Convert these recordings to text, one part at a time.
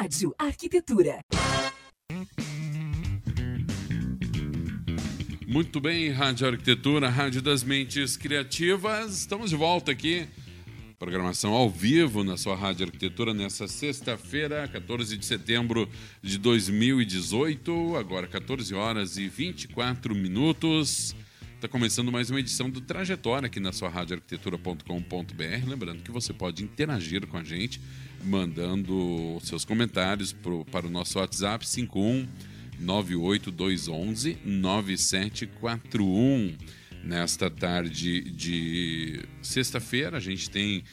Rádio Arquitetura. Muito bem, Rádio Arquitetura, Rádio das Mentes Criativas. Estamos de volta aqui. Programação ao vivo na sua Rádio Arquitetura nessa sexta-feira, 14 de setembro de 2018, agora 14 horas e 24 minutos. Está começando mais uma edição do Trajetória aqui na sua radioarquitetura.com.br. Lembrando que você pode interagir com a gente mandando seus comentários pro, para o nosso WhatsApp 51 98211 9741. Nesta tarde de sexta-feira, a gente tem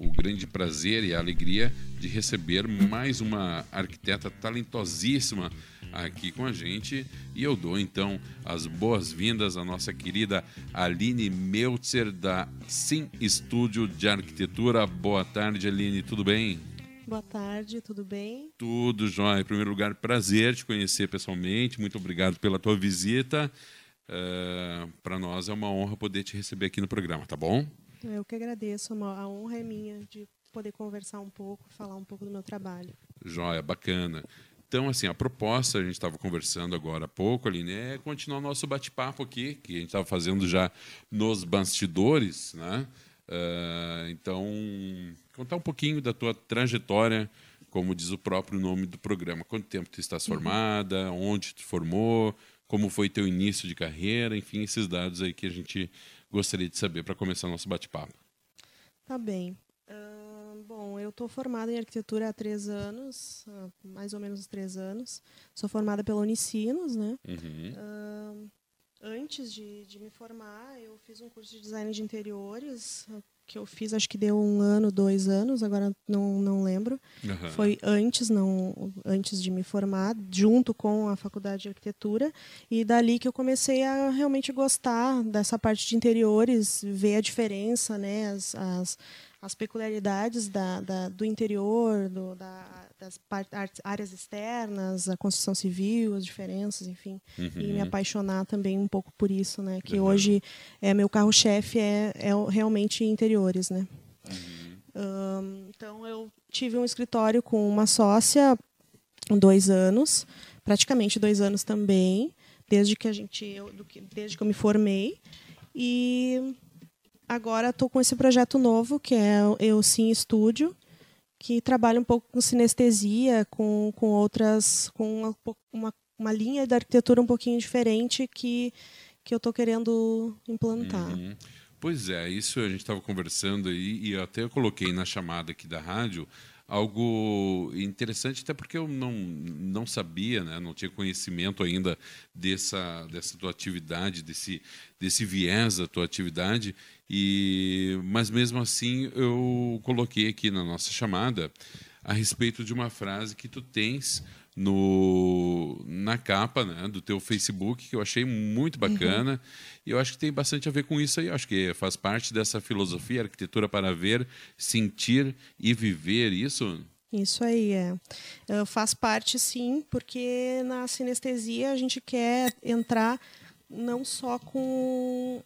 o grande prazer e a alegria de receber mais uma arquiteta talentosíssima aqui com a gente. E eu dou então as boas-vindas à nossa querida Aline Meltzer, da Sim Estúdio de Arquitetura. Boa tarde, Aline, tudo bem? Boa tarde, tudo bem? Tudo jóia. Em primeiro lugar, prazer te conhecer pessoalmente. Muito obrigado pela tua visita. Uh, Para nós é uma honra poder te receber aqui no programa, tá bom? Eu que agradeço. A honra é minha de poder conversar um pouco, falar um pouco do meu trabalho. Jóia, bacana. Então, assim, a proposta, a gente estava conversando agora há pouco, Aline, é continuar o nosso bate-papo aqui, que a gente estava fazendo já nos bastidores, né? Uh, então, contar um pouquinho da tua trajetória, como diz o próprio nome do programa. Quanto tempo tu estás uhum. formada, onde tu formou, como foi teu início de carreira, enfim, esses dados aí que a gente gostaria de saber para começar o nosso bate-papo. Tá bem. Bom, eu estou formada em arquitetura há três anos, uh, mais ou menos três anos. Sou formada pela Unicinos, né? Uhum. Uh, antes de, de me formar, eu fiz um curso de design de interiores que eu fiz, acho que deu um ano, dois anos, agora não, não lembro. Uhum. Foi antes, não, antes de me formar, junto com a faculdade de arquitetura. E dali que eu comecei a realmente gostar dessa parte de interiores, ver a diferença, né, as, as, as peculiaridades da, da, do interior, do, da, das áreas externas, a construção civil, as diferenças, enfim, uhum. e me apaixonar também um pouco por isso, né? Que uhum. hoje é meu carro-chefe é, é realmente interiores, né? Uhum. Um, então eu tive um escritório com uma sócia dois anos, praticamente dois anos também, desde que a gente, eu, desde que eu me formei e agora estou com esse projeto novo que é o Eu Sim Estúdio que trabalha um pouco com sinestesia, com, com outras, com uma, uma, linha da arquitetura um pouquinho diferente que, que eu estou querendo implantar. Uhum. Pois é, isso a gente estava conversando aí, e até coloquei na chamada aqui da rádio algo interessante, até porque eu não, não sabia, né, não tinha conhecimento ainda dessa, dessa tua atividade, desse, desse viés da tua atividade, e, mas mesmo assim eu coloquei aqui na nossa chamada a respeito de uma frase que tu tens no, na capa né, do teu Facebook, que eu achei muito bacana. Uhum. E eu acho que tem bastante a ver com isso aí. Eu acho que faz parte dessa filosofia, arquitetura para ver, sentir e viver isso. Isso aí, é. Faz parte, sim, porque na sinestesia a gente quer entrar não só com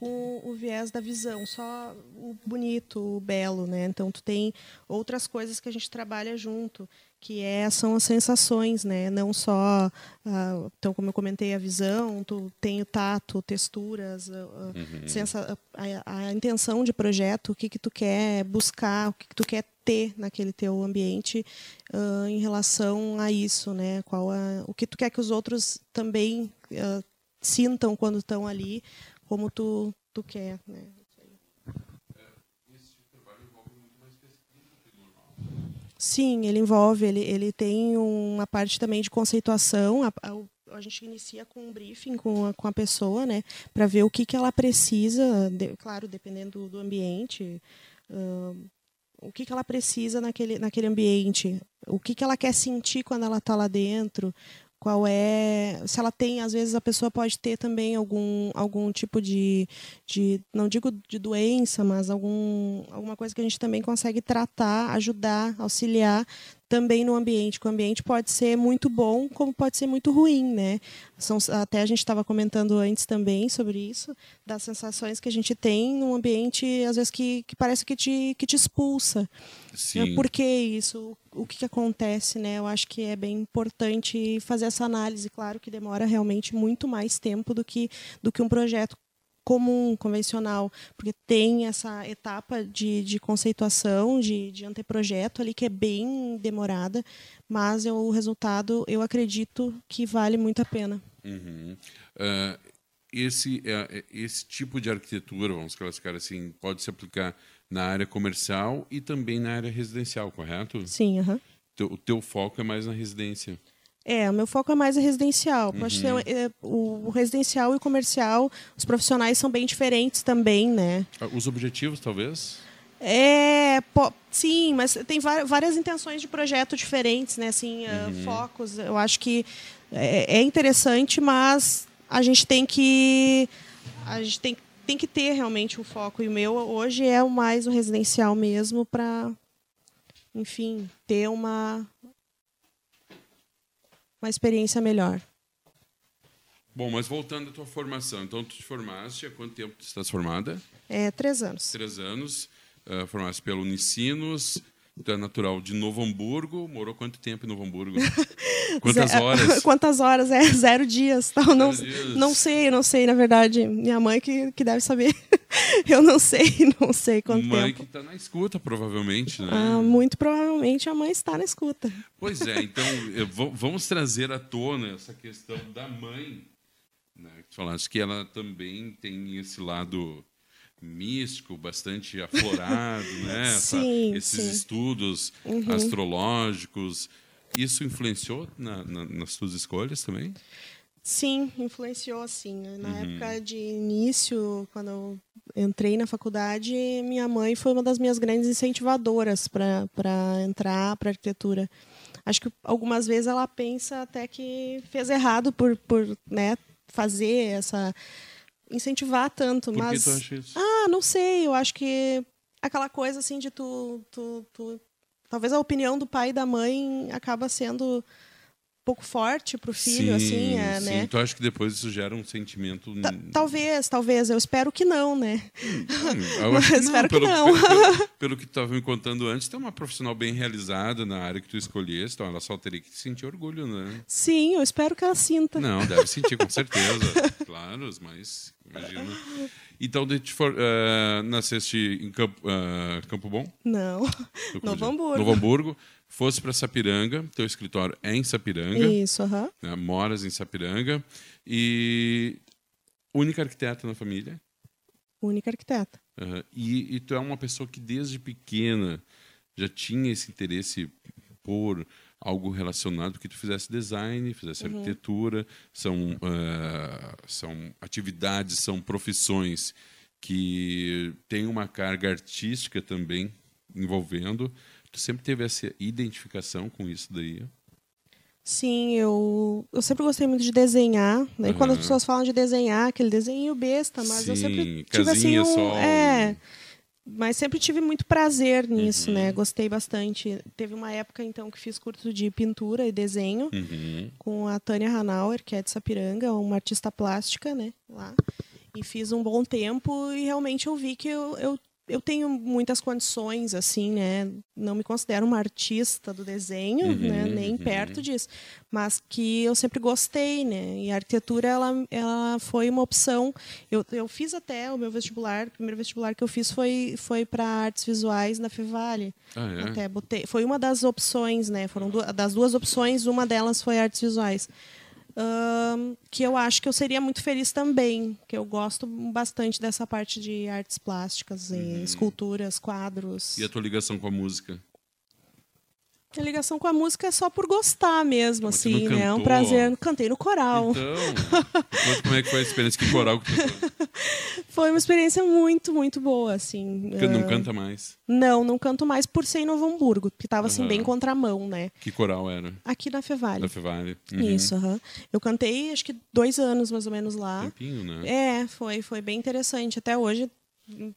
com o viés da visão, só o bonito, o belo, né? Então tu tem outras coisas que a gente trabalha junto, que é, são as sensações, né? Não só, uh, então como eu comentei a visão, tu tem o tato, texturas, uh, uhum. sensa, a, a, intenção de projeto, o que que tu quer buscar, o que que tu quer ter naquele teu ambiente uh, em relação a isso, né? Qual a, o que tu quer que os outros também sintam quando estão ali como tu, tu quer. Né? Sim, ele envolve, ele, ele tem uma parte também de conceituação. A, a, a gente inicia com um briefing com a, com a pessoa, né, para ver o que, que ela precisa, de, claro, dependendo do, do ambiente, uh, o que, que ela precisa naquele, naquele ambiente, o que, que ela quer sentir quando ela está lá dentro, qual é se ela tem às vezes a pessoa pode ter também algum algum tipo de, de não digo de doença mas algum alguma coisa que a gente também consegue tratar ajudar auxiliar também no ambiente, que o ambiente pode ser muito bom, como pode ser muito ruim, né? São, até a gente estava comentando antes também sobre isso, das sensações que a gente tem num ambiente, às vezes, que, que parece que te, que te expulsa. Sim. Por que isso? O que, que acontece, né? Eu acho que é bem importante fazer essa análise. Claro que demora realmente muito mais tempo do que, do que um projeto comum, convencional, porque tem essa etapa de, de conceituação, de, de anteprojeto ali, que é bem demorada, mas eu, o resultado, eu acredito que vale muito a pena. Uhum. Uh, esse, uh, esse tipo de arquitetura, vamos classificar assim, pode se aplicar na área comercial e também na área residencial, correto? Sim, uhum. o teu foco é mais na residência. É, o meu foco é mais residencial. Uhum. Acho que é, o residencial e o comercial, os profissionais são bem diferentes também, né? Ah, os objetivos, talvez? É, po, sim, mas tem várias intenções de projeto diferentes, né? Assim, ah, uhum. uh, focos. Eu acho que é, é, interessante, mas a gente tem que a gente tem, tem que ter realmente o foco. E o meu hoje é o mais o residencial mesmo para, enfim, ter uma uma experiência melhor. Bom, mas voltando à tua formação, então tu te formaste, há quanto tempo tu estás formada? É, três anos. Três anos, uh, formaste pelo Unicinos, tu é natural de Novo Hamburgo, morou quanto tempo em Novo Hamburgo? Quantas horas? Quantas horas? É, zero dias. Tal. Zero não, dias. não sei, não sei, na verdade. Minha mãe que, que deve saber. Eu não sei, não sei quanto mãe tempo. que está na escuta, provavelmente, né? Ah, muito provavelmente a mãe está na escuta. Pois é, então vamos trazer à tona essa questão da mãe. Né? Falaste que ela também tem esse lado místico, bastante aflorado, né? Sim, Essa, esses sim. estudos uhum. astrológicos. Isso influenciou na, na, nas suas escolhas também? Sim, influenciou sim. Na uhum. época de início, quando eu entrei na faculdade, minha mãe foi uma das minhas grandes incentivadoras para entrar para arquitetura. Acho que algumas vezes ela pensa até que fez errado por, por né, fazer essa incentivar tanto, por mas que tu acha isso? ah, não sei, eu acho que aquela coisa assim de tu, tu, tu talvez a opinião do pai e da mãe acaba sendo pouco forte para o filho, sim, assim, é, sim. né? Então acho que depois isso gera um sentimento. Ta talvez, talvez. Eu espero que não, né? Hum, eu que não. espero pelo, que não. Pelo, pelo, pelo que tu estava me contando antes, tu é uma profissional bem realizada na área que tu escolheste, então ela só teria que sentir orgulho, né? Sim, eu espero que ela sinta. Não, deve sentir, com certeza. claro, mas imagina. Então, for, uh, nasceste em Campo, uh, Campo Bom? Não, Novo Hamburgo. Novo Hamburgo. Fosse para Sapiranga, teu escritório é em Sapiranga. Isso, aham. Né, moras em Sapiranga. E única arquiteta na família? Única arquiteta. Uh, e, e tu é uma pessoa que desde pequena já tinha esse interesse por algo relacionado que tu fizesse design, fizesse uhum. arquitetura, são uh, são atividades, são profissões que têm uma carga artística também envolvendo. Tu sempre teve essa identificação com isso daí? Sim, eu, eu sempre gostei muito de desenhar. Né? Uhum. Quando as pessoas falam de desenhar, aquele desenho besta, mas Sim, eu sempre tive assim um, só... é, mas sempre tive muito prazer nisso, uhum. né? Gostei bastante. Teve uma época, então, que fiz curso de pintura e desenho uhum. com a Tânia Hanauer, que é de Sapiranga, uma artista plástica, né? Lá. E fiz um bom tempo e realmente eu vi que eu, eu eu tenho muitas condições, assim, né? Não me considero uma artista do desenho, uhum, né? Nem uhum. perto disso. Mas que eu sempre gostei, né? E a arquitetura, ela, ela foi uma opção. Eu, eu fiz até o meu vestibular, o primeiro vestibular que eu fiz foi, foi para artes visuais na Fevale. Ah, é? Até botei, foi uma das opções, né? Foram duas, das duas opções, uma delas foi artes visuais que eu acho que eu seria muito feliz também, que eu gosto bastante dessa parte de artes plásticas, uhum. esculturas, quadros. E a tua ligação com a música? A ligação com a música é só por gostar mesmo, Mas assim, né? É um prazer. Cantei no coral. Então, como é que foi a experiência? Que coral que tu Foi uma experiência muito, muito boa, assim. Porque uh... não canta mais? Não, não canto mais por ser em Novo Hamburgo, que estava assim, uhum. bem contramão, né? Que coral era? Aqui na Fevale. Na Fevale. Uhum. Isso, uhum. Eu cantei, acho que dois anos, mais ou menos, lá. Tempinho, né? É, foi, foi bem interessante. Até hoje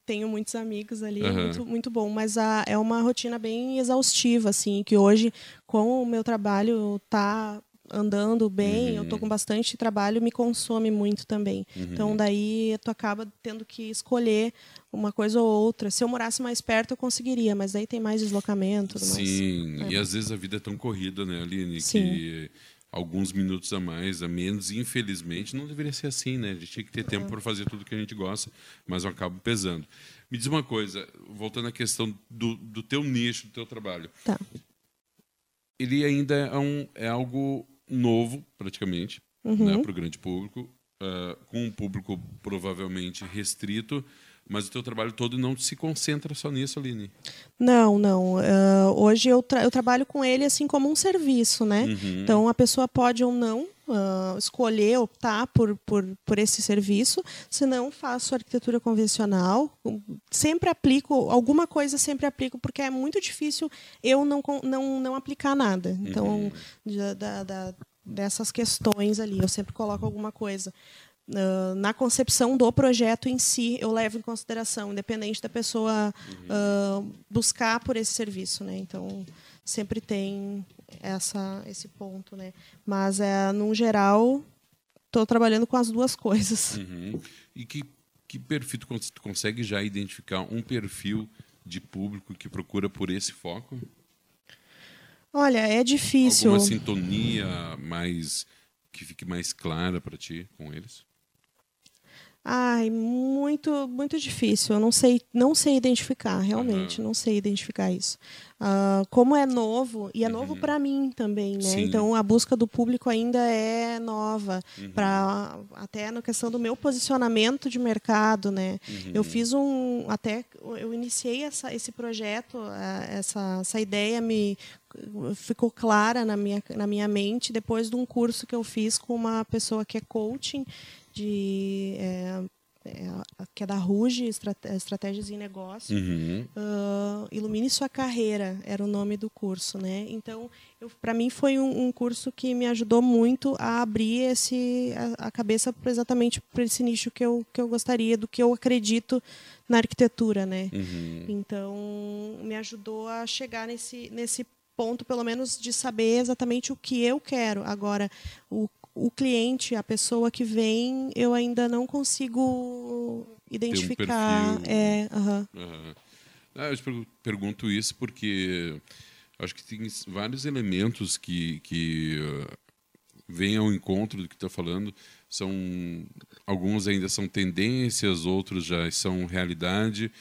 tenho muitos amigos ali, uhum. muito, muito bom. Mas a, é uma rotina bem exaustiva, assim, que hoje, como o meu trabalho está andando bem, uhum. eu tô com bastante trabalho, me consome muito também. Uhum. Então daí tu acaba tendo que escolher uma coisa ou outra. Se eu morasse mais perto eu conseguiria, mas daí tem mais deslocamento. Sim, mais. e é. às vezes a vida é tão corrida, né, Aline, Sim. que alguns minutos a mais, a menos, infelizmente, não deveria ser assim, né? A gente tinha que ter tempo é. para fazer tudo que a gente gosta, mas eu acabo pesando. Me diz uma coisa, voltando à questão do, do teu nicho, do teu trabalho. Tá. Ele ainda é, um, é algo novo, praticamente, uhum. né, para o grande público, uh, com um público provavelmente restrito, mas o teu trabalho todo não se concentra só nisso, Aline? Não, não. Uh, hoje eu, tra eu trabalho com ele assim como um serviço, né? Uhum. Então a pessoa pode ou não uh, escolher, optar por, por, por esse serviço. Se não, faço arquitetura convencional. Sempre aplico, alguma coisa sempre aplico, porque é muito difícil eu não, não, não aplicar nada. Então, uhum. da, da, dessas questões ali, eu sempre coloco alguma coisa. Uh, na concepção do projeto em si, eu levo em consideração, independente da pessoa uh, buscar por esse serviço, né? Então sempre tem essa esse ponto, né? Mas é no geral estou trabalhando com as duas coisas. Uhum. E que que perfil tu, tu consegue já identificar um perfil de público que procura por esse foco? Olha, é difícil. Alguma sintonia mais que fique mais clara para ti com eles? Ai, muito, muito difícil. Eu não sei, não sei identificar, realmente, uhum. não sei identificar isso. Uh, como é novo e é uhum. novo para mim também, né? Sim. Então a busca do público ainda é nova uhum. para até na questão do meu posicionamento de mercado, né? Eu uhum. fiz um até eu iniciei essa, esse projeto, essa, essa ideia me ficou clara na minha, na minha mente depois de um curso que eu fiz com uma pessoa que é coaching de é, é, que é da Ruge, Estratégias em Negócio. Uhum. Uh, Ilumine Sua Carreira era o nome do curso, né? Então, para mim foi um, um, curso que me ajudou muito a abrir esse a, a cabeça exatamente para esse nicho que eu, que eu gostaria, do que eu acredito na arquitetura, né? Uhum. Então, me ajudou a chegar nesse nesse ponto, pelo menos, de saber exatamente o que eu quero. Agora, o o cliente, a pessoa que vem, eu ainda não consigo identificar. Um é, uhum. Uhum. Ah, eu pergunto isso porque acho que tem vários elementos que, que uh, vêm ao encontro do que está falando. São alguns ainda são tendências, outros já são realidade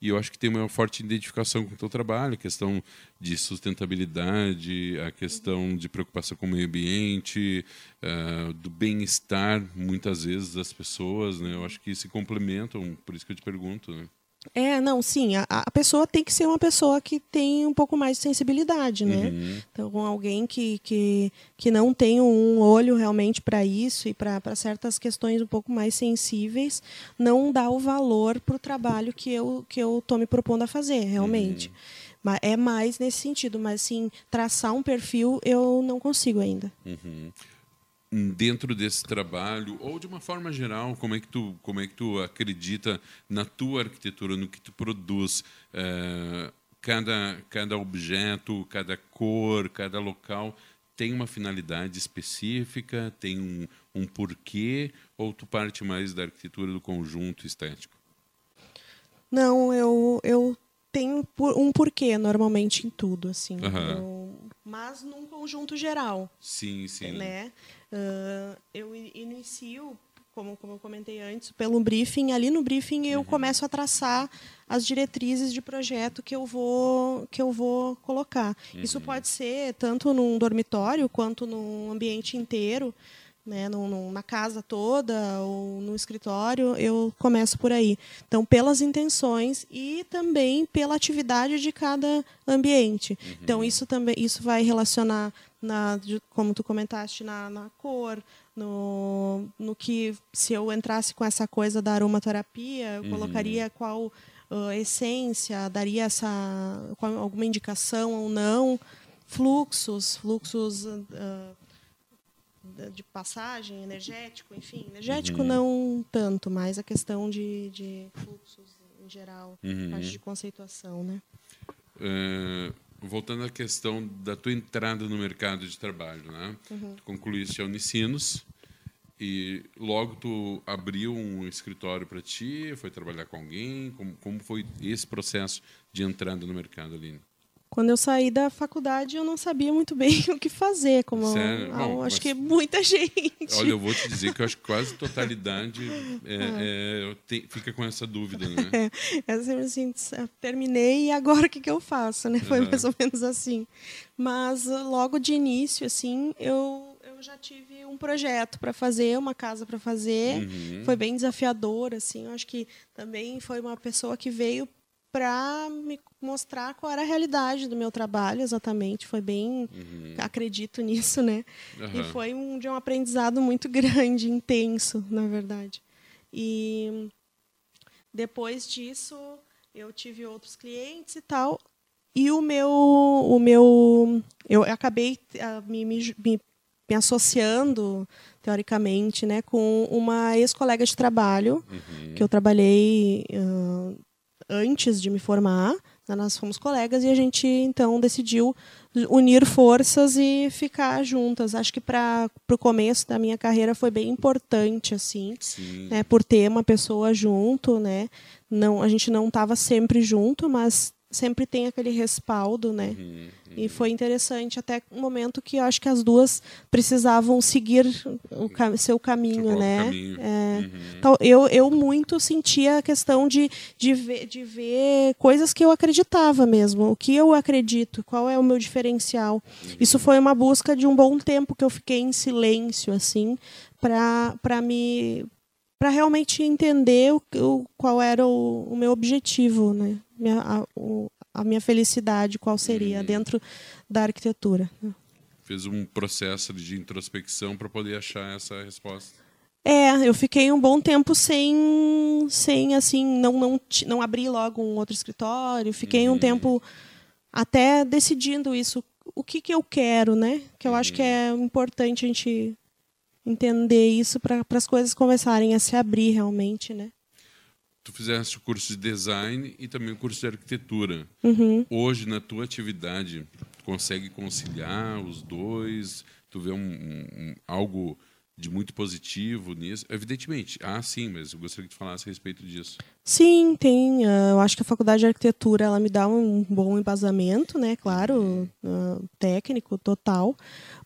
e eu acho que tem uma forte identificação com o teu trabalho, a questão de sustentabilidade, a questão de preocupação com o meio ambiente, uh, do bem-estar, muitas vezes, das pessoas. Né? Eu acho que se complementam, por isso que eu te pergunto. Né? É, não, sim, a, a, pessoa tem que ser uma pessoa que tem um pouco mais de sensibilidade, né? Uhum. Então, alguém que, que, que não tem um olho realmente para isso e para certas questões um pouco mais sensíveis, não dá o valor para o trabalho que eu que eu estou me propondo a fazer, realmente. Uhum. É mais nesse sentido, mas sim, traçar um perfil eu não consigo ainda. Uhum dentro desse trabalho ou de uma forma geral como é que tu como é que tu acredita na tua arquitetura no que tu produz? É, cada cada objeto cada cor cada local tem uma finalidade específica tem um, um porquê ou tu parte mais da arquitetura do conjunto estético? Não eu eu tenho um porquê normalmente em tudo assim uhum. eu, mas num conjunto geral sim sim né Uh, eu inicio, como, como eu comentei antes, pelo briefing. Ali no briefing eu uhum. começo a traçar as diretrizes de projeto que eu vou, que eu vou colocar. Uhum. Isso pode ser tanto num dormitório quanto num ambiente inteiro. Né, na casa toda ou no escritório, eu começo por aí. Então, pelas intenções e também pela atividade de cada ambiente. Uhum. Então, isso também isso vai relacionar na, como tu comentaste, na, na cor, no, no que se eu entrasse com essa coisa da aromaterapia, eu uhum. colocaria qual uh, essência, daria essa qual, alguma indicação ou não, fluxos, fluxos uh, de passagem, energético, enfim, energético uhum. não tanto, mas a questão de, de fluxos em geral, uhum. parte de conceituação, né? Uh voltando à questão da tua entrada no mercado de trabalho, né? Uhum. Tu concluíste a Unicinos e logo tu abriu um escritório para ti, foi trabalhar com alguém, como, como foi esse processo de entrada no mercado, Aline? Quando eu saí da faculdade, eu não sabia muito bem o que fazer, como Sério? Bom, acho que muita gente. Olha, eu vou te dizer que eu acho que quase totalidade é, é, te, fica com essa dúvida, né? É, é sempre assim, terminei e agora o que, que eu faço, né? Foi mais ou menos assim. Mas logo de início, assim, eu, eu já tive um projeto para fazer, uma casa para fazer. Uhum. Foi bem desafiador, assim. Eu acho que também foi uma pessoa que veio para me mostrar qual era a realidade do meu trabalho exatamente foi bem uhum. acredito nisso né uhum. e foi um de um aprendizado muito grande intenso na verdade e depois disso eu tive outros clientes e tal e o meu o meu eu acabei uh, me, me, me, associando teoricamente né com uma ex colega de trabalho uhum. que eu trabalhei uh, antes de me formar. Né, nós fomos colegas e a gente então decidiu unir forças e ficar juntas. Acho que para o começo da minha carreira foi bem importante assim, né, por ter uma pessoa junto, né? Não, a gente não estava sempre junto, mas sempre tem aquele respaldo, né? Uhum. E foi interessante até um momento que eu acho que as duas precisavam seguir o cam seu caminho, né? Caminho. É, uhum. Então, eu, eu muito sentia a questão de, de, ver, de ver coisas que eu acreditava mesmo. O que eu acredito, qual é o meu diferencial. Uhum. Isso foi uma busca de um bom tempo que eu fiquei em silêncio, assim, para me para realmente entender o, o, qual era o, o meu objetivo, né? Minha, a, o, a minha felicidade qual seria uhum. dentro da arquitetura. Fez um processo de introspecção para poder achar essa resposta. É, eu fiquei um bom tempo sem, sem assim, não, não, não abri logo um outro escritório. Fiquei uhum. um tempo até decidindo isso, o que, que eu quero, né? Que eu uhum. acho que é uhum. importante a gente entender isso para as coisas começarem a se abrir realmente, né? Tu fizeste o curso de design e também o curso de arquitetura. Uhum. Hoje, na tua atividade, tu consegue conciliar os dois? Tu vê um, um, algo de muito positivo nisso? Evidentemente, ah, sim, mas eu gostaria que tu falasse a respeito disso. Sim, tem. Uh, eu acho que a faculdade de arquitetura ela me dá um bom embasamento, né? Claro, uh, técnico, total.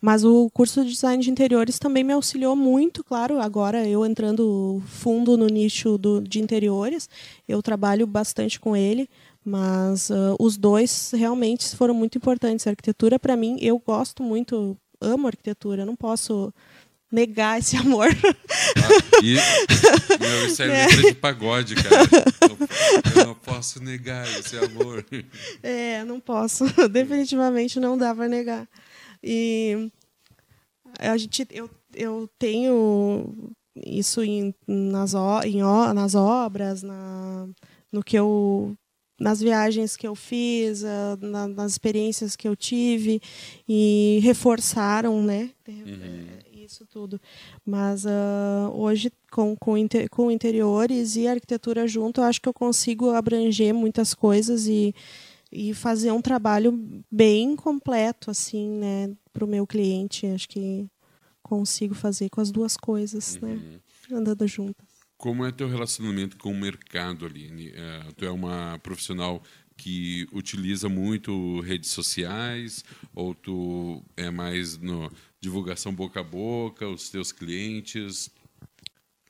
Mas o curso de design de interiores também me auxiliou muito, claro. Agora eu entrando fundo no nicho do, de interiores, eu trabalho bastante com ele. Mas uh, os dois realmente foram muito importantes. A arquitetura, para mim, eu gosto muito, amo arquitetura. Não posso negar esse amor. Ah, e, meu, isso é, é. letra de pagode, cara. Eu, eu, não posso negar esse amor. É, não posso. Definitivamente não dá para negar. E a gente, eu, eu tenho isso em, nas, em, nas obras, na, no que eu nas viagens que eu fiz, na, nas experiências que eu tive e reforçaram, né? Uhum isso tudo. Mas uh, hoje, com, com, inter, com interiores e arquitetura junto, eu acho que eu consigo abranger muitas coisas e, e fazer um trabalho bem completo, assim, né, para o meu cliente. Acho que consigo fazer com as duas coisas, né, uhum. né, andando juntas. Como é teu relacionamento com o mercado, Aline? Uh, tu é uma profissional que utiliza muito redes sociais ou tu é mais no divulgação boca a boca, os teus clientes?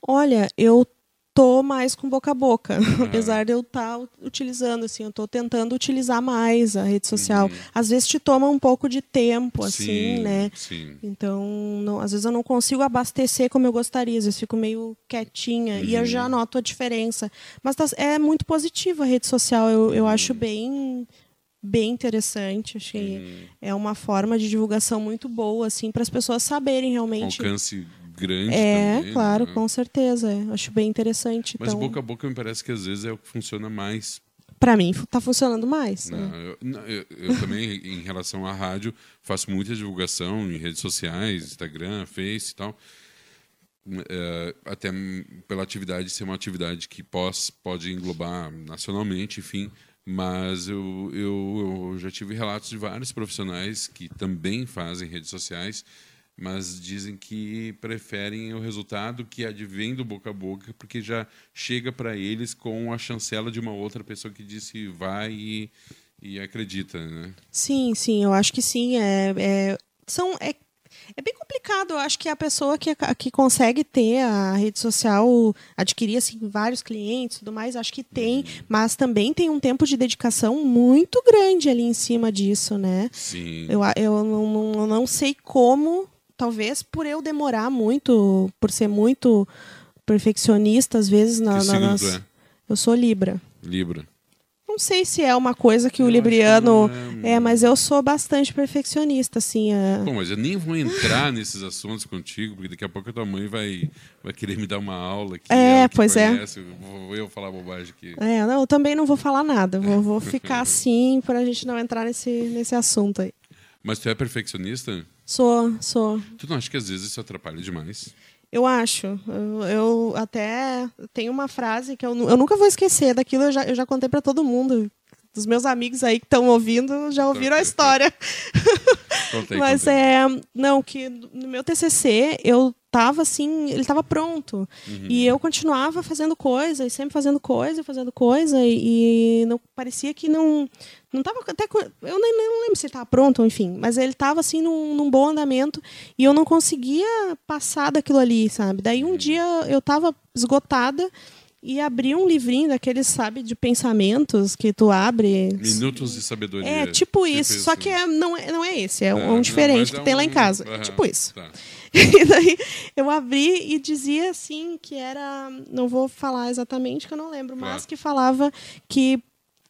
Olha, eu tô mais com boca a boca, ah. apesar de eu estar tá utilizando, assim, eu tô tentando utilizar mais a rede social. Uhum. Às vezes te toma um pouco de tempo, assim, sim, né? Sim. Então, não, às vezes eu não consigo abastecer como eu gostaria, às vezes fico meio quietinha uhum. e eu já uhum. noto a diferença. Mas tá, é muito positiva a rede social, eu, eu acho uhum. bem bem interessante. Achei uhum. é uma forma de divulgação muito boa, assim, para as pessoas saberem realmente. Alcance grande. É, também, claro, né? com certeza. É. Acho bem interessante. Mas então... boca a boca me parece que às vezes é o que funciona mais. Para mim, está funcionando mais. Não, né? eu, não, eu, eu também, em relação à rádio, faço muita divulgação em redes sociais, Instagram, Face e tal. É, até pela atividade ser uma atividade que pós, pode englobar nacionalmente, enfim, Mas eu, eu, eu já tive relatos de vários profissionais que também fazem redes sociais, mas dizem que preferem o resultado que advém do boca a boca, porque já chega para eles com a chancela de uma outra pessoa que disse vai e, e acredita, né? Sim, sim, eu acho que sim. É, é, são, é é bem complicado. Eu acho que a pessoa que, que consegue ter a rede social, adquirir assim, vários clientes e tudo mais, acho que tem, mas também tem um tempo de dedicação muito grande ali em cima disso, né? Sim. Eu, eu não, não, não sei como, talvez por eu demorar muito, por ser muito perfeccionista, às vezes, na, na, nas... é? Eu sou Libra. Libra. Não sei se é uma coisa que o Eu que libriano não é, é, mas eu sou bastante perfeccionista, assim. é- Bom, mas eu nem vou entrar nesses assuntos contigo, porque daqui a pouco a tua mãe vai, vai querer me dar uma aula aqui. É, que pois é. conhece, eu Vou eu falar bobagem aqui. É, não, eu também não vou falar nada. Vou, vou ficar assim pra gente não entrar nesse, nesse assunto aí. Mas tu é perfeccionista? Sou, sou. Tu não acha que às vezes isso atrapalha demais? Eu acho. Eu, eu até tenho uma frase que eu, eu nunca vou esquecer daquilo, eu já, eu já contei pra todo mundo. Dos meus amigos aí que estão ouvindo já ouviram a história. Contei, Mas contei. é. Não, que no meu TCC eu tava assim, ele tava pronto. Uhum. E eu continuava fazendo coisa, e sempre fazendo coisa, fazendo coisa, e, e não parecia que não. Não tava até. Eu nem, nem lembro se ele tava pronto, enfim. Mas ele tava assim num, num bom andamento e eu não conseguia passar daquilo ali, sabe? Daí Uhum. um dia eu tava esgotada. E abri um livrinho daqueles, sabe, de pensamentos que tu abre. Minutos de sabedoria. É, tipo isso. Só que é, não, é, não é esse, é, É, um diferente mas que é tem lá em um- casa. Aham, Tipo isso. tá. E daí eu abri e dizia assim que era. Não vou falar exatamente, que eu não lembro, mas Claro. que falava que,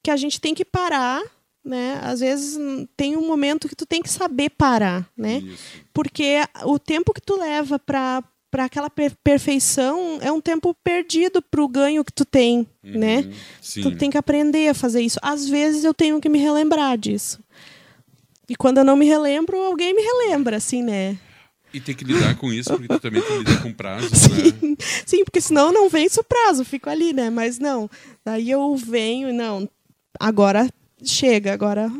que a gente tem que parar. Né? Às vezes hum, tem um momento que tu tem que saber parar, né? Isso. Porque o tempo que tu leva para para aquela per- perfeição é um tempo perdido para o ganho que tu tem, né? Uhum, Sim. Tu tem que aprender a fazer isso. Às vezes eu tenho que me relembrar disso. E quando eu não me relembro, alguém me relembra, assim, né? E tem que lidar com isso, porque tu também tem que lidar com prazos, né? Sim, porque senão não vence o prazo, fico ali, né? Mas não. Daí eu venho não. Agora chega, agora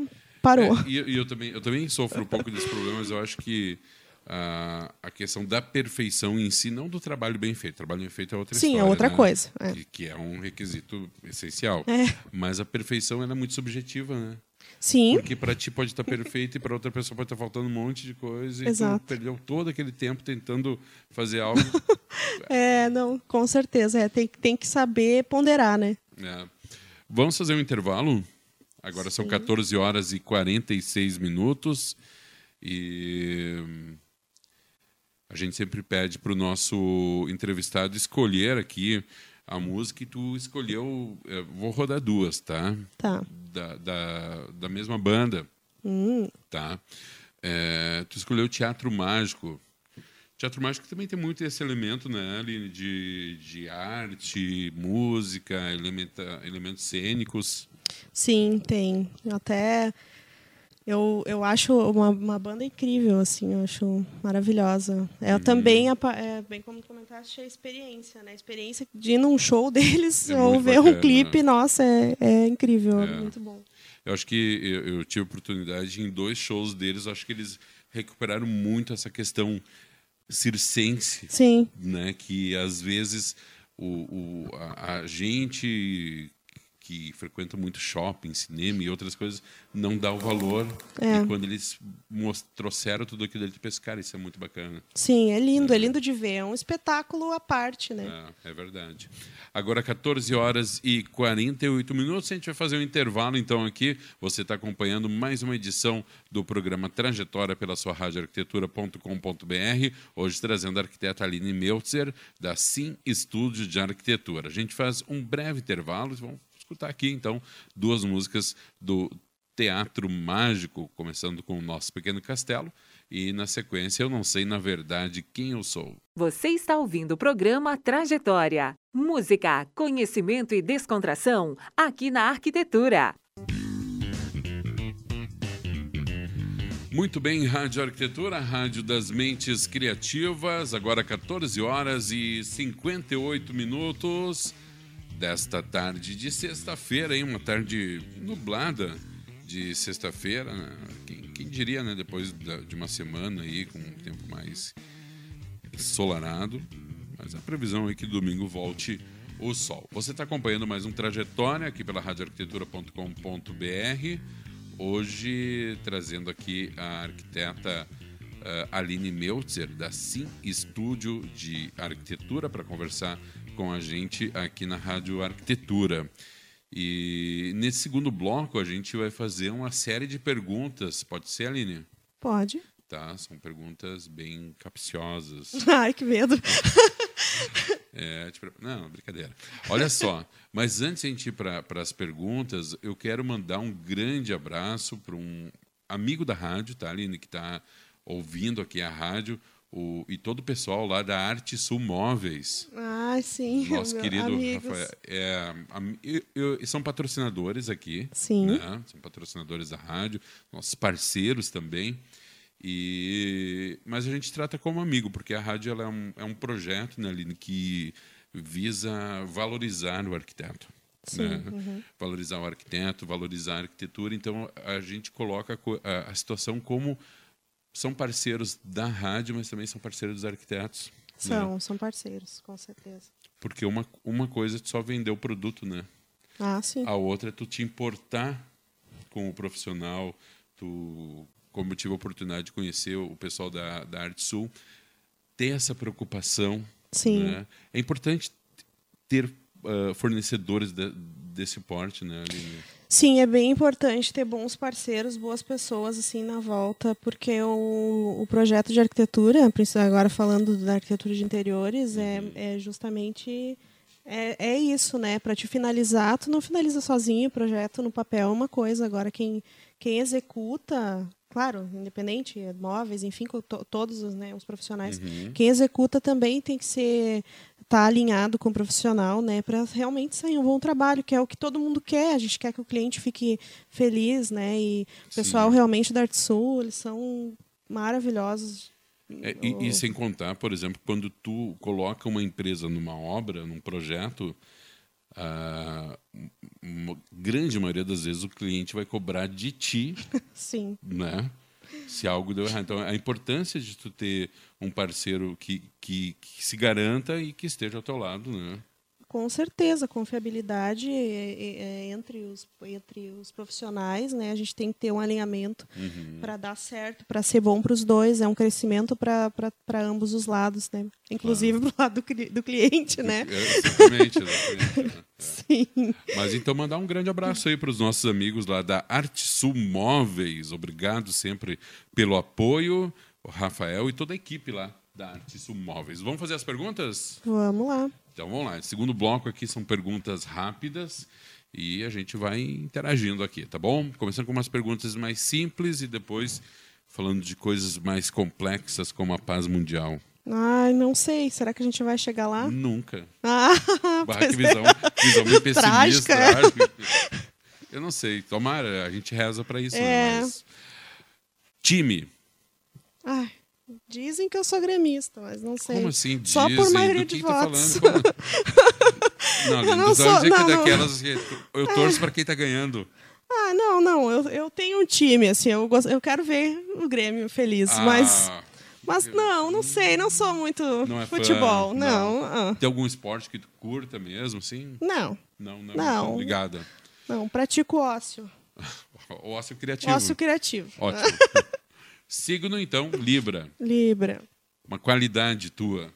parou. É, e eu, eu também, eu também sofro um pouco desse problema, mas eu acho que a, a questão da perfeição em si, não do trabalho bem feito. Trabalho bem feito é outra Sim, é história. outra né? coisa, é. Que, que é um requisito essencial. É. Mas a perfeição é muito subjetiva, né? Sim, Porque para ti pode estar perfeito e para outra pessoa pode estar faltando um monte de coisa e Exato. tu perdeu todo aquele tempo tentando fazer algo. é, não, com certeza. É, tem, tem que saber ponderar, né? É. Vamos fazer um intervalo? Agora são 14 horas e 46 minutos. E a gente sempre pede para o nosso entrevistado escolher aqui a música e tu escolheu. eh, Vou rodar duas, tá? Tá. Da, da, da mesma banda, Hum, tá? É, tu escolheu Teatro Mágico. Teatro Mágico também tem muito esse elemento, né, Aline, de, de arte, música, elementa, elementos cênicos. sim, tem. Até eu, eu acho uma, uma banda incrível, assim, eu acho maravilhosa. Eu também, apa- é, bem como tu comentaste, a experiência, né? A experiência de ir num show deles É ou ver bacana, um clipe, né? nossa, é, é incrível, é É. muito bom. Eu acho que eu, eu tive oportunidade em dois shows deles, acho que eles recuperaram muito essa questão circense, Sim, né? Que às vezes o, o- a, a gente que frequenta muito shopping, cinema e outras coisas não dá o valor. É. E quando eles trouxeram tudo aquilo pensa, cara, isso é muito bacana. sim, é lindo, é lindo de ver. É um espetáculo à parte, né? É, é verdade. Agora, 14 horas e 48 minutos, a gente vai fazer um intervalo então aqui. Você está acompanhando mais uma edição do programa Trajetória pela sua rádio arquitetura.com.br, hoje trazendo a arquiteta Aline Meltzer, da Sim Estúdio de Arquitetura. A gente faz um breve intervalo vamos escutar aqui então duas músicas do Teatro Mágico, começando com o Nosso Pequeno Castelo, e na sequência Eu Não Sei Na Verdade Quem Eu Sou. Você está ouvindo o programa Trajetória. Música, conhecimento e descontração aqui na Arquitetura. Muito bem, Rádio Arquitetura, Rádio das Mentes Criativas, agora 14 horas e 58 minutos. Desta tarde de sexta-feira, uma tarde nublada de sexta-feira. Né? Quem, quem, diria, né? Depois de uma semana aí com um tempo mais ensolarado. Mas a previsão é que domingo volte o sol. Você está acompanhando mais um Trajetória aqui pela radioarquitetura.com.br. Hoje trazendo aqui a arquiteta uh, Aline Meltzer, da Sim Estúdio de Arquitetura, para conversar com a gente aqui na Rádio Arquitetura. E nesse segundo bloco a gente vai fazer uma série de perguntas. Pode ser, Aline? Pode. Tá, são perguntas bem capciosas. Ai, que medo. É, tipo, não, brincadeira. Olha só, mas antes de a gente ir para as perguntas, eu quero mandar um grande abraço para um amigo da rádio, tá, Aline, que está ouvindo aqui a rádio, o, e todo o pessoal lá da Arte Sul Móveis. Ah, sim. Nosso querido amigos. Rafael. É, eu, eu, são patrocinadores aqui. Sim. Né? São patrocinadores da rádio, nossos parceiros também. E, mas a gente trata como amigo, porque a rádio ela é, um, é um projeto, né, Aline, que visa valorizar o arquiteto. Sim, né? uhum. Valorizar o arquiteto, valorizar a arquitetura. Então, a gente coloca a, a situação como são parceiros da rádio, mas também são parceiros dos arquitetos. São, né? são parceiros, com certeza. Porque uma, uma coisa é só vender o produto, né? Ah, sim. A outra é tu te importar com o profissional. Tu, como eu tive a oportunidade de conhecer o pessoal da, da Arte Sul, ter essa preocupação. Sim. Né? É importante ter uh, fornecedores de, desse porte, né, Aline? Sim, é bem importante ter bons parceiros, boas pessoas assim na volta, porque o, o projeto de arquitetura, agora falando da arquitetura de interiores, é, uhum. é justamente é, é isso, né? Para te finalizar, tu não finaliza sozinho o projeto no papel é uma coisa, agora quem, quem executa, claro, independente, móveis, enfim, to, todos os, né, os profissionais, uhum. quem executa também tem que ser tá alinhado com o profissional, né, para realmente sair um bom trabalho, que é o que todo mundo quer. A gente quer que o cliente fique feliz, né? E o pessoal Sim. realmente da Arte Sul, eles são maravilhosos. É, e, e, sem contar, por exemplo, quando tu coloca uma empresa numa obra, num projeto, a grande maioria das vezes o cliente vai cobrar de ti, Sim. né? Se algo deu errado. Então, a importância de tu ter um parceiro que, que, que se garanta e que esteja ao teu lado, né? Com certeza, confiabilidade entre os, entre os profissionais, né? A gente tem que ter um alinhamento uhum. para dar certo, para ser bom para os dois, é um crescimento para ambos os lados, né? Inclusive claro. para o lado do, do, cliente, né? É, exatamente, exatamente. Né? É. Sim. Mas então mandar um grande abraço aí para os nossos amigos lá da Arte Móveis. Obrigado sempre pelo apoio, Rafael e toda a equipe lá da Arte Móveis. Vamos fazer as perguntas? Vamos lá. Então vamos lá. Segundo bloco aqui são perguntas rápidas e a gente vai interagindo aqui, tá bom? Começando com umas perguntas mais simples e depois falando de coisas mais complexas como a paz mundial. Ai, não sei. Será que a gente vai chegar lá? Nunca. Ah, Barra que visão, é. visão meio pessimista. Trágica. Eu não sei. Tomara, a gente reza para isso. Né? É. Né? Mas... Time. Ai, Dizem que eu sou gremista, mas não sei. Como assim? Só Dizem? por maioria de tá votos. Como... não, eu não sou, dizer não, que daquelas que eu torço é. para quem está ganhando. Ah, não, não. Eu, eu tenho um time, assim, eu, gosto, eu quero ver o Grêmio feliz, ah, mas. Mas não, não sei, não sou muito não é futebol, fã, não. não. Ah. Tem algum esporte que tu curta mesmo, sim? Não. Não, não. não. Ligada. Não, pratico ócio. o ócio criativo. Ócio criativo. Ótimo. Signo, então, Libra. Libra. Uma qualidade tua.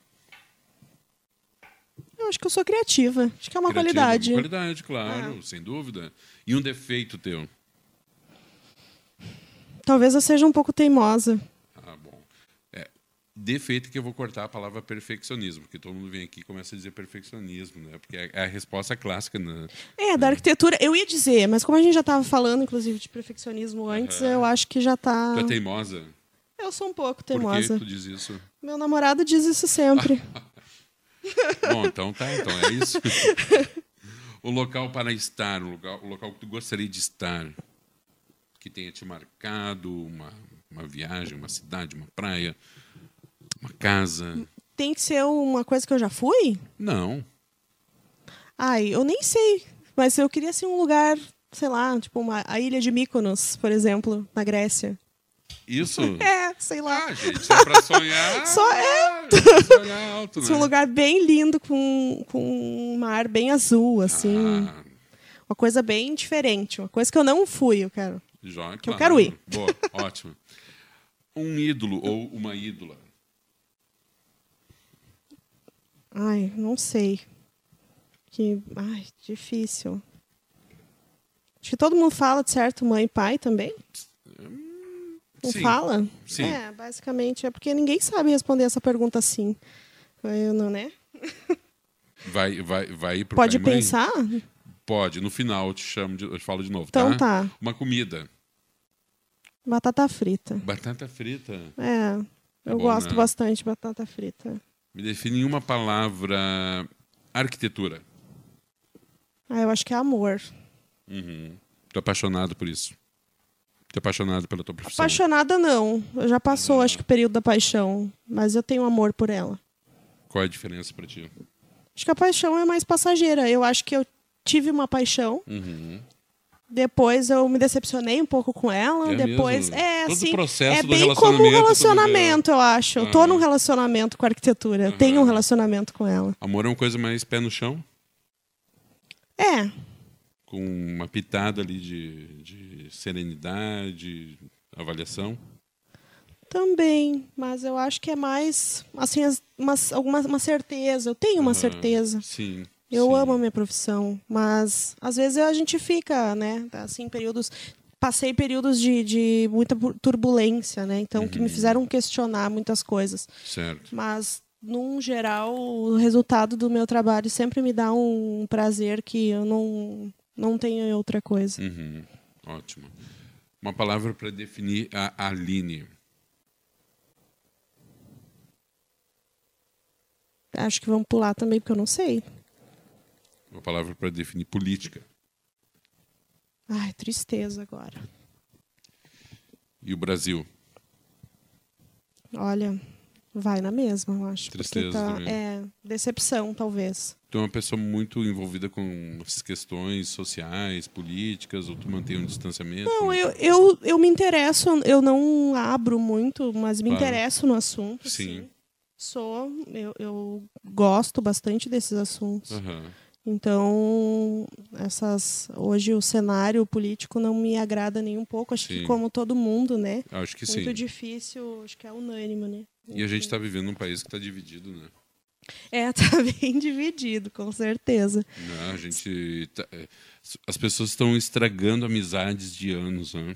Eu acho que eu sou criativa. Acho que é uma criativa, qualidade. Uma qualidade, claro, é. sem dúvida. E um defeito teu? Talvez eu seja um pouco teimosa defeito que eu vou cortar a palavra perfeccionismo, porque todo mundo vem aqui e começa a dizer perfeccionismo, né? Porque é a resposta clássica. Né? É, da arquitetura, eu ia dizer, mas como a gente já estava falando, inclusive, de perfeccionismo antes, uhum. eu acho que já está. Tu é teimosa? Eu sou um pouco teimosa. Por que tu diz isso? Meu namorado diz isso sempre. Bom, então tá, então é isso. o local para estar, o local, o local que tu gostaria de estar, que tenha te marcado, uma, uma viagem, uma cidade, uma praia, uma casa. Tem que ser uma coisa que eu já fui? Não. Ai, eu nem sei. Mas eu queria assim, um lugar, sei lá, tipo uma, a ilha de Mykonos, por exemplo, na Grécia. Isso? É, sei lá. Ah, gente, é pra sonhar. Só é. sonhar alto, um né? lugar bem lindo, com, com um mar bem azul, assim. Ah, Uma coisa bem diferente. Uma coisa que eu não fui, eu quero. joia, Que eu claro. quero ir. Boa, ótimo. Um ídolo ou uma ídola? Ai, não sei. Que. Ai, difícil. Acho que todo mundo fala de certo mãe e pai também. Não Sim. fala? Sim. É, basicamente é porque ninguém sabe responder essa pergunta assim. Eu não, né? Vai, vai, vai pro Pode pai e mãe? pensar? Pode. No final eu te chamo, de, eu te falo de novo, Então tá? tá. Uma comida. Batata frita. Batata frita. É. Eu bom, gosto né? bastante de batata frita. Me define em uma palavra arquitetura. Ah, eu acho que é amor. Uhum. Tô apaixonado por isso. Tô apaixonado pela tua profissão. Apaixonada não. Eu já passou, acho que o período da paixão. Mas eu tenho amor por ela. Qual é a diferença pra ti? Acho que a paixão é mais passageira. Eu acho que eu tive uma paixão. Uhum. Depois eu me decepcionei um pouco com ela. É depois. mesmo? É, Todo assim. é bem como um relacionamento, eu acho. Eu tô num relacionamento com a arquitetura. Eu tenho um relacionamento com ela. Amor é uma coisa mais pé no chão, É. com uma pitada ali de, de serenidade, avaliação. Também, mas eu acho que é mais assim as- uma, alguma, uma certeza. Eu tenho uma Aham. certeza. Sim. Eu sim. amo a minha profissão, mas às vezes a gente fica, né, assim, períodos. Passei períodos de, de muita bu- turbulência, né? Então, que me Uhum. fizeram questionar muitas coisas. Certo. Mas, num geral, o resultado do meu trabalho sempre me dá um prazer que eu não, não tenho em outra coisa. Uhum. Ótimo. Uma palavra para definir a Aline. Acho que vamos pular também, porque eu não sei. Uma palavra para definir política. Ai, tristeza agora. E o Brasil. Olha, vai na mesma, eu acho. Tristeza tá-. É, decepção, talvez. Tu é uma pessoa muito envolvida com essas questões sociais, políticas, ou tu mantém um distanciamento? Não, eu, eu, eu me interesso, eu não abro muito, mas me Claro. interesso no assunto. Sim. Sim. Sou, eu, eu gosto bastante desses assuntos. Aham. Então, essas hoje o cenário político não me agrada nem um pouco. Acho Sim. que como todo mundo, né? Acho que Muito sim. difícil, acho que é unânime, né? E a gente está vivendo num país que está dividido, né? É, tá bem dividido, com certeza. Né? A gente. tá- é, as pessoas estão estragando amizades de anos, né?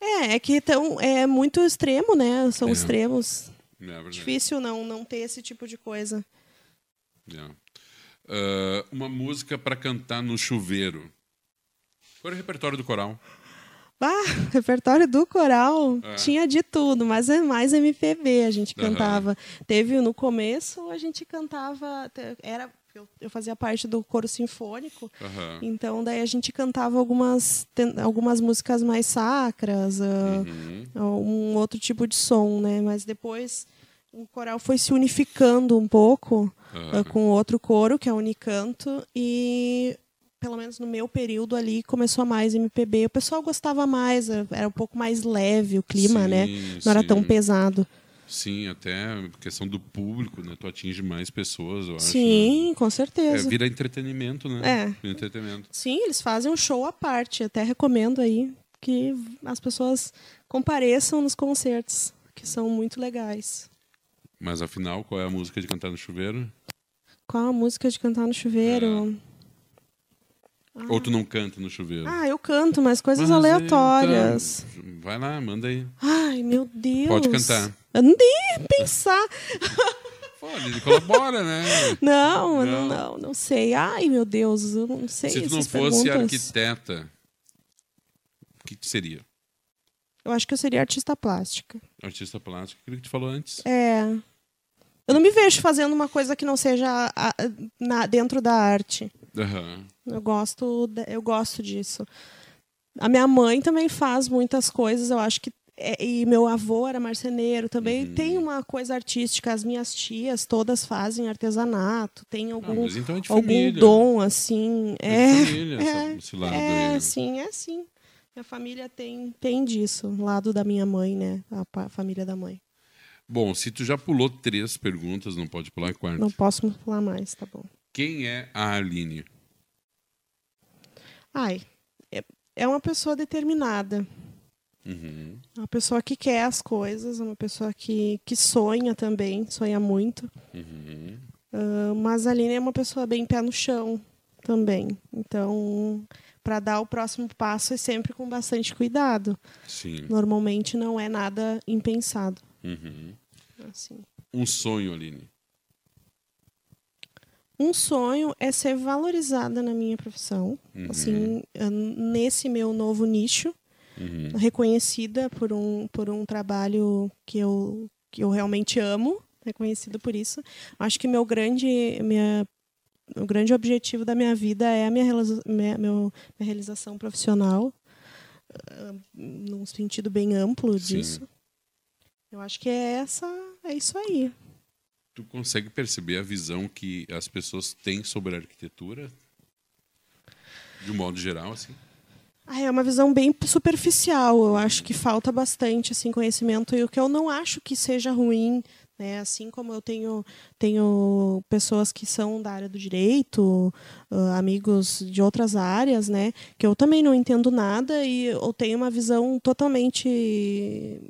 É, é que tão, é muito extremo, né? São É. extremos. É. Difícil não, não ter esse tipo de coisa. É. Ah, uma música para cantar no chuveiro. Qual era o repertório do coral? Ah, repertório do coral É. tinha de tudo, mas é mais MPB a gente cantava. Teve no começo, a gente cantava. Era, eu, fazia parte do coro sinfônico, Aham. então daí a gente cantava algumas, algumas músicas mais sacras, ah, Uhum. um outro tipo de som, né? Mas depois o coral foi se unificando um pouco ah, com outro coro, que é o Unicanto, e pelo menos no meu período ali começou a mais MPB. O pessoal gostava mais, era era um pouco mais leve o clima, Sim, né? Não era tão sim. pesado. Sim, até questão do público, né? Tu atinge mais pessoas, eu acho. Sim, com né? É, certeza. vira entretenimento, né? É. Entretenimento. Sim, eles fazem um show à parte. Até recomendo aí que as pessoas compareçam nos concertos, que são muito legais. Mas afinal, qual é a música de cantar no chuveiro? Qual a música de cantar no chuveiro? Ou tu não canta no chuveiro? Ah, eu canto, mas coisas Mas, aleatórias. então, vai lá, manda aí. Ai, meu Deus. Pode cantar. Eu nem pensar. Pode, colabora, né? Não, Não. não, não, sei. Ai, meu Deus, eu não sei. Se tu não fosse perguntas. arquiteta, o que seria? Eu acho que eu seria artista plástica. Artista plástico, aquilo que tu falou antes. É. Eu não me vejo fazendo uma coisa que não seja a- na- dentro da arte. Aham. Eu gosto, eu gosto disso. A minha mãe também faz muitas coisas. Eu acho que é, e meu avô era marceneiro também. Uhum. Tem uma coisa artística. As minhas tias todas fazem artesanato. Tem Ah, algum, mas então é algum família. dom, assim. É É, família, é, esse lado é aí. sim, é sim. Minha família tem, tem disso. Lado da minha mãe, né? A família da mãe. Bom, se tu já pulou três perguntas, não pode pular quarta. Não posso falar mais, tá bom. Quem é a Aline? Ai, é, é uma pessoa determinada. Uhum. É uma pessoa que quer as coisas, é uma pessoa que, que sonha também, sonha muito. Uhum. Ah, mas a Aline é uma pessoa bem pé no chão também. Então, para dar o próximo passo é sempre com bastante cuidado. Sim. Normalmente não é nada impensado. Uhum. Assim. Um sonho, Aline. Um sonho é ser valorizada na minha profissão, Uhum. assim, ah, nesse meu novo nicho, Uhum. reconhecida por um, por um trabalho que eu, que eu realmente amo, reconhecida por isso. Acho que meu grande, minha, o grande objetivo da minha vida é a minha, minha, meu- minha realização profissional, ah, num sentido bem amplo Sim. disso. Eu acho que é essa, é isso aí. Tu consegue perceber a visão que as pessoas têm sobre a arquitetura? De um modo geral, assim? Ah, é uma visão bem superficial. Eu acho que falta bastante assim conhecimento e o que eu não acho que seja ruim, né? Assim como eu tenho tenho pessoas que são da área do direito, ah, amigos de outras áreas, né? Que eu também não entendo nada e eu tenho uma visão totalmente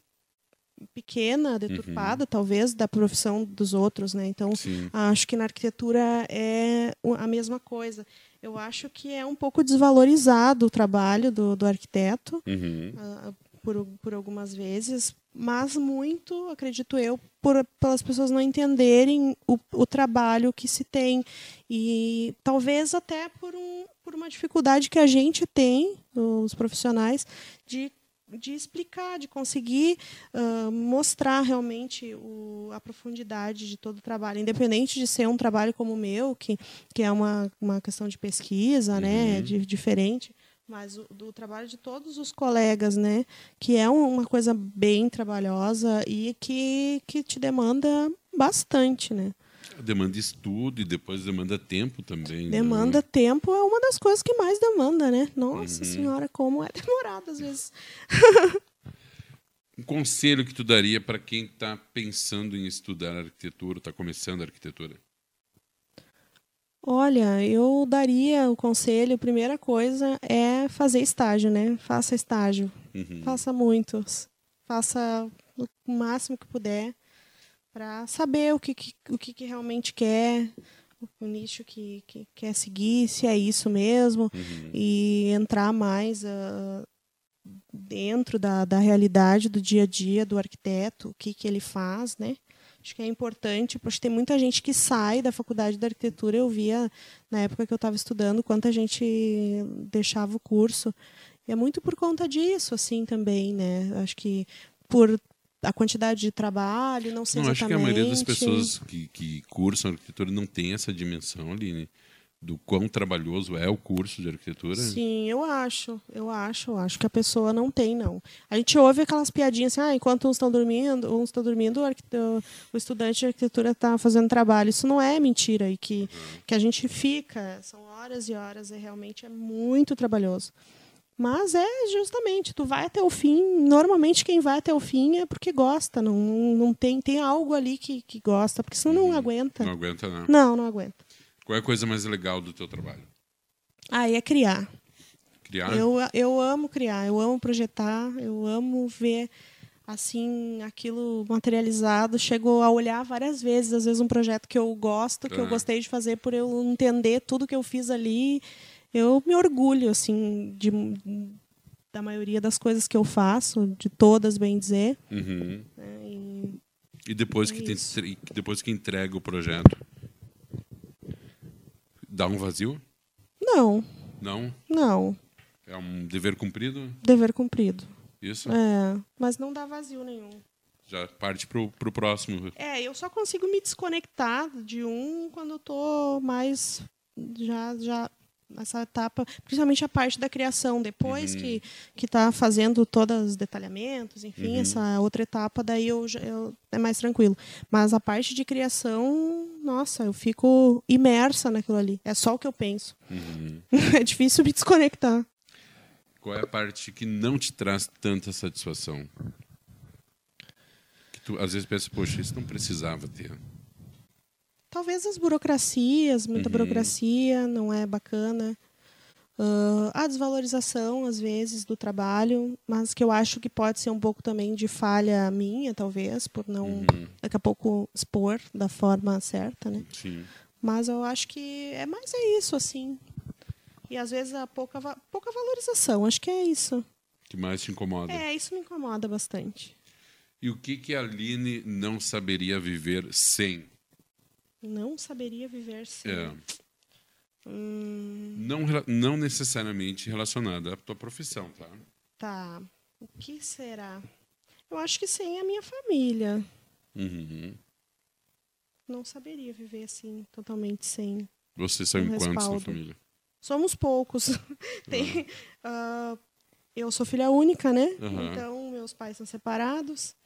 pequena, deturpada, talvez, da profissão dos outros, né? Então, Sim. Acho que na arquitetura é a mesma coisa. Eu acho que é um pouco desvalorizado o trabalho do, do arquiteto, Uhum. ah, por, por algumas vezes, mas muito, acredito eu, por, pelas pessoas não entenderem o, o trabalho que se tem. E talvez até por, um, por uma dificuldade que a gente tem, os profissionais, de de explicar, de conseguir ah, mostrar realmente o, a profundidade de todo o trabalho, independente de ser um trabalho como o meu, que, que é uma, uma questão de pesquisa, né, Uhum. de, diferente, mas o, do trabalho de todos os colegas, né, que é um- uma coisa bem trabalhosa e que, que te demanda bastante, né? Demanda estudo e depois demanda tempo também. né? Demanda tempo é uma das coisas que mais demanda, né? Nossa Uhum. senhora, como é demorado às vezes. Um conselho que tu daria para quem está pensando em estudar arquitetura, está começando a arquitetura? Olha, eu daria o conselho, primeira coisa é fazer estágio, né? Faça estágio. Uhum. Faça muitos. Faça o máximo que puder para saber o que, que- o que, que realmente quer, o nicho que, que quer seguir, se é isso mesmo, Uhum. e entrar mais ah, dentro da, da realidade do dia a dia do arquiteto, o que, que ele faz, né? Acho que é importante, porque tem muita gente que sai da faculdade de arquitetura. Eu via, na época que eu estava estudando, quanta gente deixava o curso. E é muito por conta disso, assim, também, né? Acho que por a quantidade de trabalho, não sei Não, acho que a exatamente. maioria das pessoas que, que cursam arquitetura não tem essa dimensão, Aline, do quão trabalhoso é o curso de arquitetura. Sim, eu acho, eu acho, eu acho que a pessoa não tem, não. A gente ouve aquelas piadinhas assim, ah, enquanto uns estão dormindo, uns estão dormindo, o, o estudante de arquitetura está fazendo trabalho. Isso não é mentira e que, que a gente fica, são horas e horas, e realmente é muito trabalhoso. Mas é justamente, tu vai até o fim, normalmente quem vai até o fim é porque gosta, não, não tem, tem algo ali que, que gosta, porque senão não Uhum. aguenta. Não aguenta, não. Não, não aguenta. Qual é a coisa mais legal do teu trabalho? Aí é criar. Criar? Eu, eu amo criar, eu amo projetar, eu amo ver assim aquilo materializado. Chego a olhar várias vezes, às vezes um projeto que eu gosto, que eu Ah. gostei de fazer por eu entender tudo que eu fiz ali. Eu me orgulho assim de da maioria das coisas que eu faço, de todas, bem dizer. Uhum. né, e- E depois É que, te isso. entre- depois que entrega o projeto, dá um vazio? Não, Não? não. É um dever cumprido? Dever cumprido. Isso? É, mas não dá vazio nenhum. Já parte pro, pro próximo. É, eu só consigo me desconectar de um quando eu tô mais já já essa etapa, principalmente a parte da criação. Depois uhum. que que está fazendo todos os detalhamentos, enfim, uhum. essa outra etapa, daí eu, eu é mais tranquilo. Mas a parte de criação, nossa, eu fico imersa naquilo ali. É só o que eu penso. Uhum. é difícil me desconectar. Qual é a parte que não te traz tanta satisfação? Que tu às vezes pensa, poxa, isso não precisava ter. Talvez as burocracias, muita uhum. burocracia, não é bacana. Uh, a desvalorização, às vezes, do trabalho, mas que eu acho que pode ser um pouco também de falha minha, talvez, por não, uhum. daqui a pouco, expor da forma certa, né? Sim. Mas eu acho que é mais é isso, assim. E, às vezes, a pouca, pouca valorização, acho que é isso. que mais te incomoda? É, isso me incomoda bastante. E o que, que a Aline não saberia viver sem? Não saberia viver sem. É. Hum... Não, não necessariamente relacionada à tua profissão, tá? Tá. O que será? Eu acho que sem a minha família. Uhum. Não saberia viver assim, totalmente sem. Vocês são um quantos na família? Somos poucos. Tem, uhum. uh, eu sou filha única, né? Uhum. Então, meus pais são separados.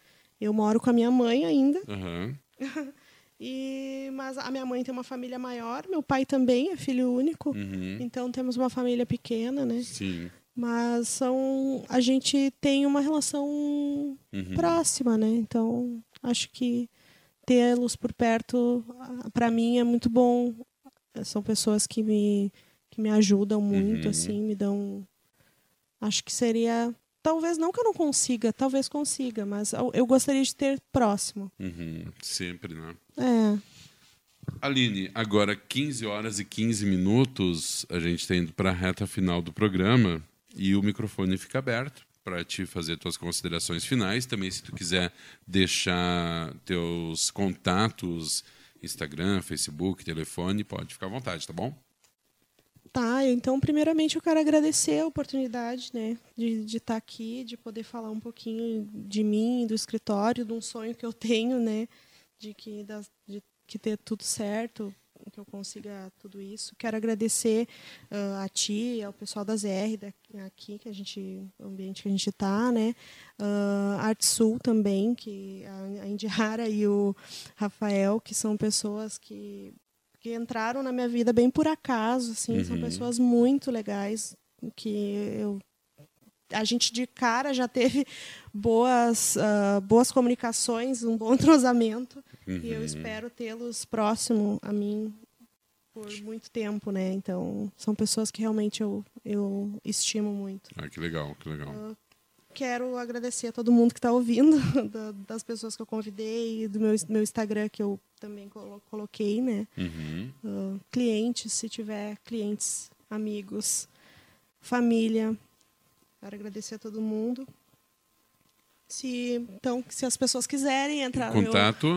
Eu moro com a minha mãe ainda. Uhum. E, mas a minha mãe tem uma família maior, meu pai também é filho único, uhum. então temos uma família pequena, né? Sim. Mas são, a gente tem uma relação uhum. próxima, né? Então acho que tê-los por perto, para mim é muito bom. São pessoas que me que me ajudam muito, uhum. assim, me dão. Acho que seria Talvez não que eu não consiga, talvez consiga, mas eu gostaria de ter próximo. Uhum, sempre, né? É. Aline, agora 15 horas e 15 minutos, a gente está indo para a reta final do programa e o microfone fica aberto para te fazer suas considerações finais. Também, se tu quiser deixar teus contatos, Instagram, Facebook, telefone, pode ficar à vontade, tá bom? Tá, então primeiramente eu quero agradecer a oportunidade, né, de estar tá aqui, de poder falar um pouquinho de mim, do escritório, de um sonho que eu tenho, né, de que das, de que ter tudo certo, que eu consiga tudo isso. Quero agradecer uh, a ti, ao pessoal da ZR aqui, que a gente, o ambiente que a gente está, né? Uh, Arte Sul também, que a, a Indiara e o Rafael, que são pessoas que que entraram na minha vida bem por acaso, assim, uhum. são pessoas muito legais que eu a gente de cara já teve boas uh, boas comunicações, um bom entrosamento uhum. e eu uhum. espero tê-los próximo a mim por muito tempo, né? Então são pessoas que realmente eu eu estimo muito. Ah, que legal, que legal. Uh, quero agradecer a todo mundo que está ouvindo, das pessoas que eu convidei, do meu, meu Instagram que eu também coloquei, né? Uhum. Uh, clientes, se tiver clientes, amigos, família. Quero agradecer a todo mundo. Se, então, se as pessoas quiserem entrar no meu,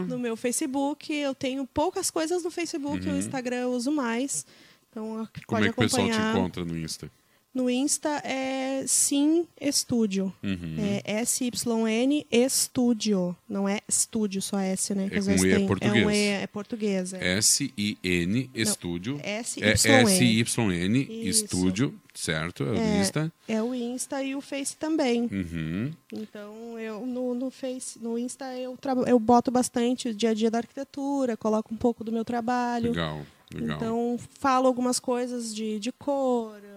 no meu, Facebook, eu tenho poucas coisas no Facebook, uhum. no Instagram eu uso mais. Então, Como pode é que acompanhar. o pessoal te encontra no Insta? No Insta é Sim Estúdio. Uhum. É S-Y-N Estúdio. Não é estúdio, só S, né? Que é com E é português. É um E é português. É. S-I-N Estúdio. S-Y-N. É Estúdio, certo? É o é, Insta. É o Insta e o Face também. Uhum. Então, eu no, no Face, no Insta eu, eu boto bastante o dia a dia da arquitetura, coloco um pouco do meu trabalho. Legal, legal. Então, falo algumas coisas de, de cor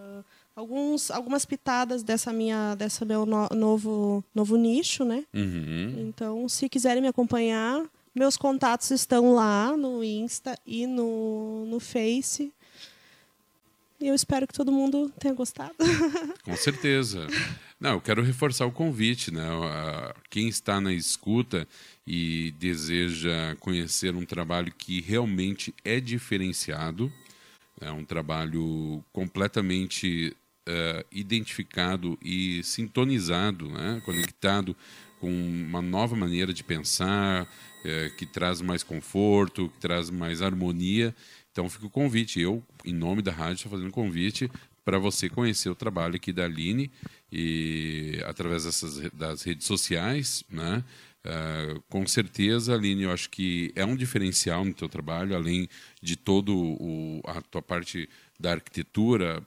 alguns, algumas pitadas dessa minha dessa meu no, novo novo nicho, né? Uhum. Então, se quiserem me acompanhar, meus contatos estão lá no Insta e no, no Face. E eu espero que todo mundo tenha gostado. Com certeza. Não, eu quero reforçar o convite, né? Quem está na escuta e deseja conhecer um trabalho que realmente é diferenciado, é um trabalho completamente uh, identificado e sintonizado, né? conectado com uma nova maneira de pensar, uh, que traz mais conforto, que traz mais harmonia. Então fica o convite. Eu, em nome da rádio, estou fazendo um convite para você conhecer o trabalho aqui da Aline e através dessas, das redes sociais, né? Uh, com certeza, Aline, eu acho que é um diferencial no teu trabalho, além de todo o, a tua parte da arquitetura,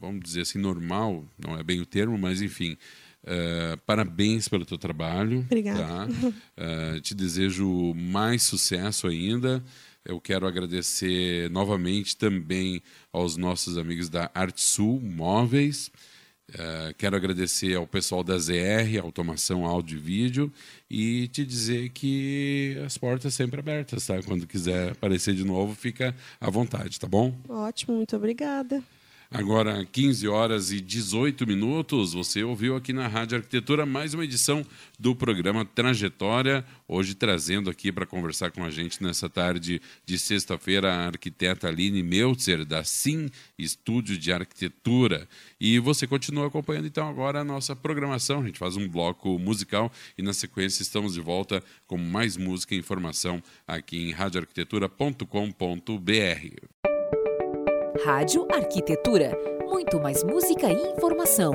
vamos dizer assim, normal, não é bem o termo, mas enfim. Uh, parabéns pelo teu trabalho. Obrigada. Tá? Uh, te desejo mais sucesso ainda. Eu quero agradecer novamente também aos nossos amigos da Artsul Móveis. Uh, quero agradecer ao pessoal da ZR, Automação Áudio e Vídeo, e te dizer que as portas sempre abertas, tá? Quando quiser aparecer de novo, fica à vontade, tá bom? Ótimo, muito obrigada. Agora, 15 horas e 18 minutos, você ouviu aqui na Rádio Arquitetura mais uma edição do programa Trajetória, hoje trazendo aqui para conversar com a gente nessa tarde de sexta-feira a arquiteta Aline Meltzer, da Sim Estúdio de Arquitetura. E você continua acompanhando então agora a nossa programação, a gente faz um bloco musical e na sequência estamos de volta com mais música e informação aqui em radioarquitetura.com.br. Rádio Arquitetura. Muito mais música e informação.